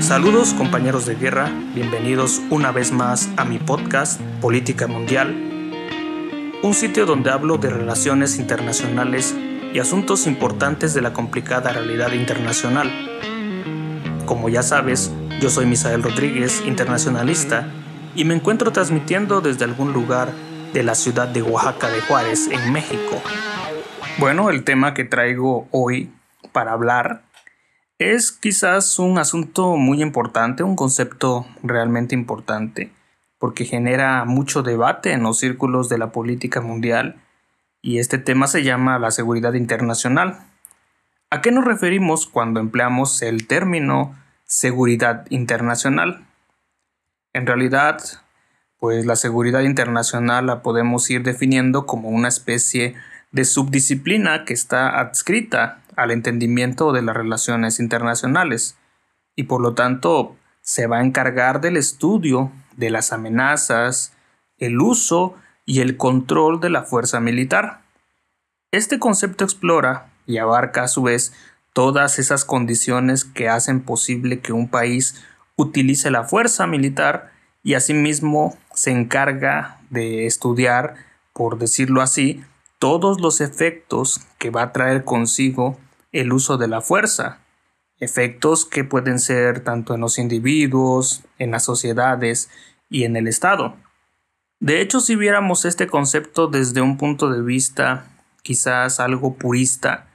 Saludos compañeros de guerra, bienvenidos una vez más a mi podcast Política Mundial, un sitio donde hablo de relaciones internacionales y asuntos importantes de la complicada realidad internacional. Como ya sabes, yo soy Misael Rodríguez, internacionalista, y me encuentro transmitiendo desde algún lugar de la ciudad de Oaxaca de Juárez, en México. Bueno, el tema que traigo hoy para hablar es quizás un asunto muy importante, un concepto realmente importante, porque genera mucho debate en los círculos de la política mundial y este tema se llama la seguridad internacional. ¿A qué nos referimos cuando empleamos el término seguridad internacional? En realidad, pues la seguridad internacional la podemos ir definiendo como una especie de subdisciplina que está adscrita al entendimiento de las relaciones internacionales y por lo tanto se va a encargar del estudio de las amenazas, el uso y el control de la fuerza militar. Este concepto explora y abarca a su vez todas esas condiciones que hacen posible que un país utilice la fuerza militar y asimismo se encarga de estudiar, por decirlo así, todos los efectos que va a traer consigo el uso de la fuerza, efectos que pueden ser tanto en los individuos, en las sociedades y en el Estado. De hecho, si viéramos este concepto desde un punto de vista quizás algo purista,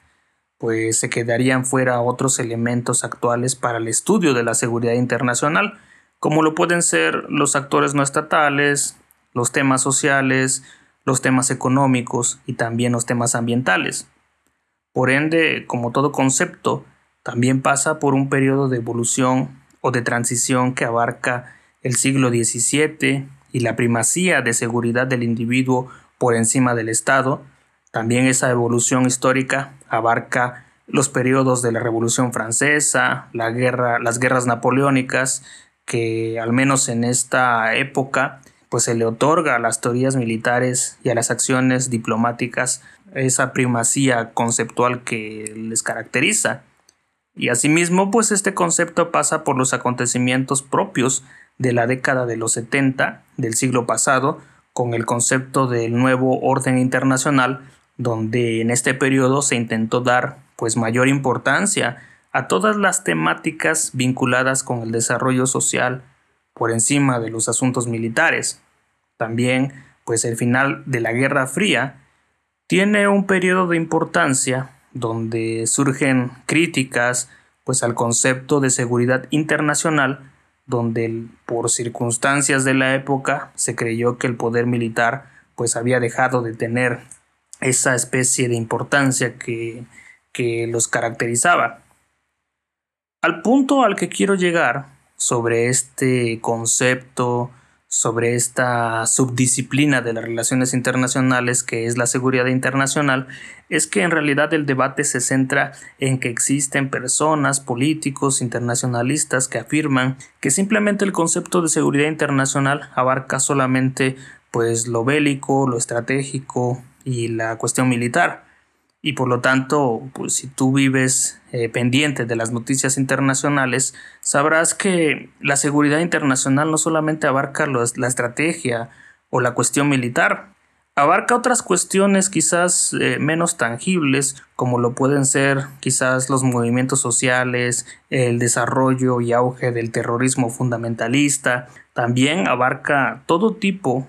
pues se quedarían fuera otros elementos actuales para el estudio de la seguridad internacional, como lo pueden ser los actores no estatales, los temas sociales, los temas económicos y también los temas ambientales. Por ende, como todo concepto, también pasa por un periodo de evolución o de transición que abarca el siglo XVII y la primacía de seguridad del individuo por encima del Estado. También esa evolución histórica abarca los periodos de la Revolución Francesa, la guerra, las guerras napoleónicas, que al menos en esta época pues se le otorga a las teorías militares y a las acciones diplomáticas esa primacía conceptual que les caracteriza. Y asimismo, pues este concepto pasa por los acontecimientos propios de la década de los 70 del siglo pasado, con el concepto del nuevo orden internacional, donde en este periodo se intentó dar pues mayor importancia a todas las temáticas vinculadas con el desarrollo social, por encima de los asuntos militares. También, pues el final de la Guerra Fría tiene un periodo de importancia donde surgen críticas pues al concepto de seguridad internacional donde por circunstancias de la época se creyó que el poder militar pues había dejado de tener esa especie de importancia que, que los caracterizaba. Al punto al que quiero llegar sobre este concepto, sobre esta subdisciplina de las relaciones internacionales que es la seguridad internacional, es que en realidad el debate se centra en que existen personas, políticos, internacionalistas que afirman que simplemente el concepto de seguridad internacional abarca solamente pues lo bélico, lo estratégico y la cuestión militar y por lo tanto, pues si tú vives eh, pendiente de las noticias internacionales, sabrás que la seguridad internacional no solamente abarca la estrategia o la cuestión militar, abarca otras cuestiones quizás eh, menos tangibles, como lo pueden ser quizás los movimientos sociales, el desarrollo y auge del terrorismo fundamentalista, también abarca todo tipo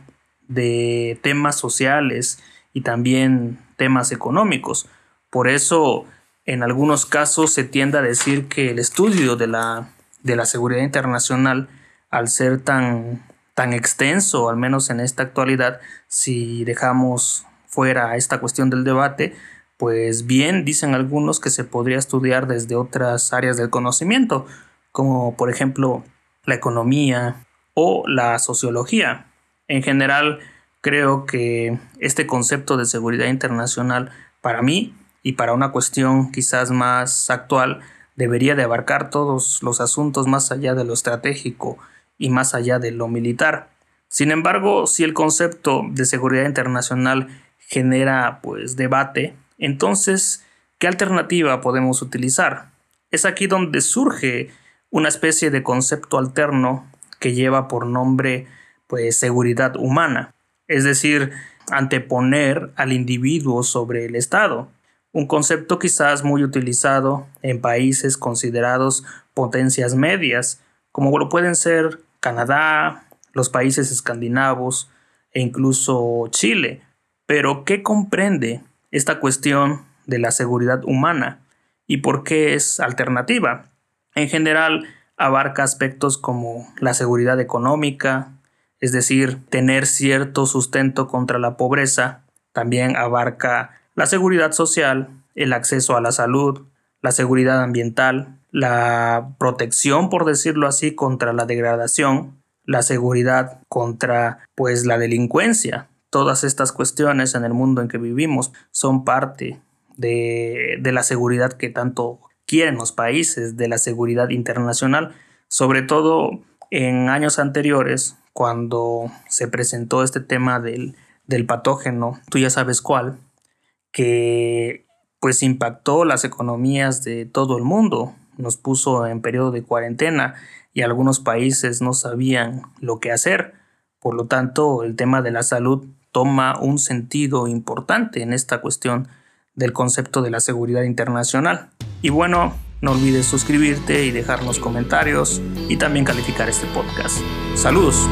de temas sociales y también temas económicos. Por eso, en algunos casos se tiende a decir que el estudio de la, de la seguridad internacional, al ser tan, tan extenso, al menos en esta actualidad, si dejamos fuera esta cuestión del debate, pues bien dicen algunos que se podría estudiar desde otras áreas del conocimiento, como por ejemplo la economía o la sociología. En general, creo que este concepto de seguridad internacional para mí y para una cuestión quizás más actual debería de abarcar todos los asuntos más allá de lo estratégico y más allá de lo militar. Sin embargo, si el concepto de seguridad internacional genera pues debate, entonces ¿qué alternativa podemos utilizar? Es aquí donde surge una especie de concepto alterno que lleva por nombre pues seguridad humana, es decir, anteponer al individuo sobre el Estado, un concepto quizás muy utilizado en países considerados potencias medias, como lo pueden ser Canadá, los países escandinavos e incluso Chile. Pero, ¿qué comprende esta cuestión de la seguridad humana y por qué es alternativa? En general, abarca aspectos como la seguridad económica, es decir, tener cierto sustento contra la pobreza, también abarca la seguridad social, el acceso a la salud, la seguridad ambiental, la protección, por decirlo así, contra la degradación, la seguridad contra pues la delincuencia. Todas estas cuestiones en el mundo en que vivimos son parte de, de la seguridad que tanto quieren los países, de la seguridad internacional, sobre todo en años anteriores, cuando se presentó este tema del, del patógeno, tú ya sabes cuál, que pues impactó las economías de todo el mundo, nos puso en periodo de cuarentena y algunos países no sabían lo que hacer. Por lo tanto, el tema de la salud toma un sentido importante en esta cuestión del concepto de la seguridad internacional. Y bueno, no olvides suscribirte y dejarnos comentarios y también calificar este podcast. Saludos.